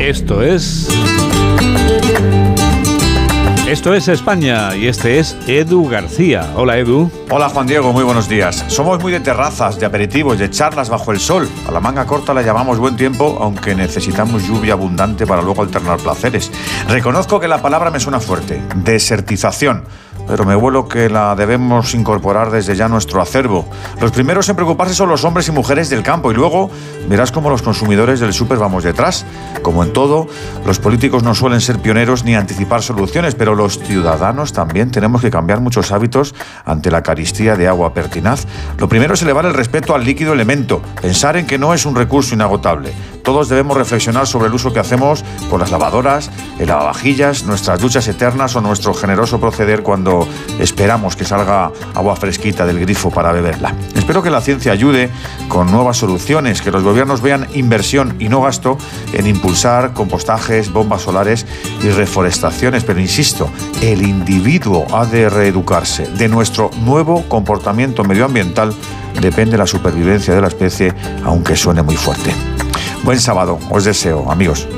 Esto es... Esto es España y este es Edu García. Hola Edu. Hola Juan Diego, muy buenos días. Somos muy de terrazas, de aperitivos, de charlas bajo el sol. A la manga corta la llamamos buen tiempo, aunque necesitamos lluvia abundante para luego alternar placeres. Reconozco que la palabra me suena fuerte. Desertización pero me vuelo que la debemos incorporar desde ya a nuestro acervo. Los primeros en preocuparse son los hombres y mujeres del campo y luego verás cómo los consumidores del súper vamos detrás. Como en todo, los políticos no suelen ser pioneros ni anticipar soluciones, pero los ciudadanos también tenemos que cambiar muchos hábitos ante la caristía de agua pertinaz. Lo primero es elevar el respeto al líquido elemento, pensar en que no es un recurso inagotable. Todos debemos reflexionar sobre el uso que hacemos con las lavadoras, el lavavajillas, nuestras duchas eternas o nuestro generoso proceder cuando esperamos que salga agua fresquita del grifo para beberla. Espero que la ciencia ayude con nuevas soluciones, que los gobiernos vean inversión y no gasto en impulsar compostajes, bombas solares y reforestaciones. Pero insisto, el individuo ha de reeducarse. De nuestro nuevo comportamiento medioambiental depende la supervivencia de la especie, aunque suene muy fuerte. Buen sábado, os deseo, amigos.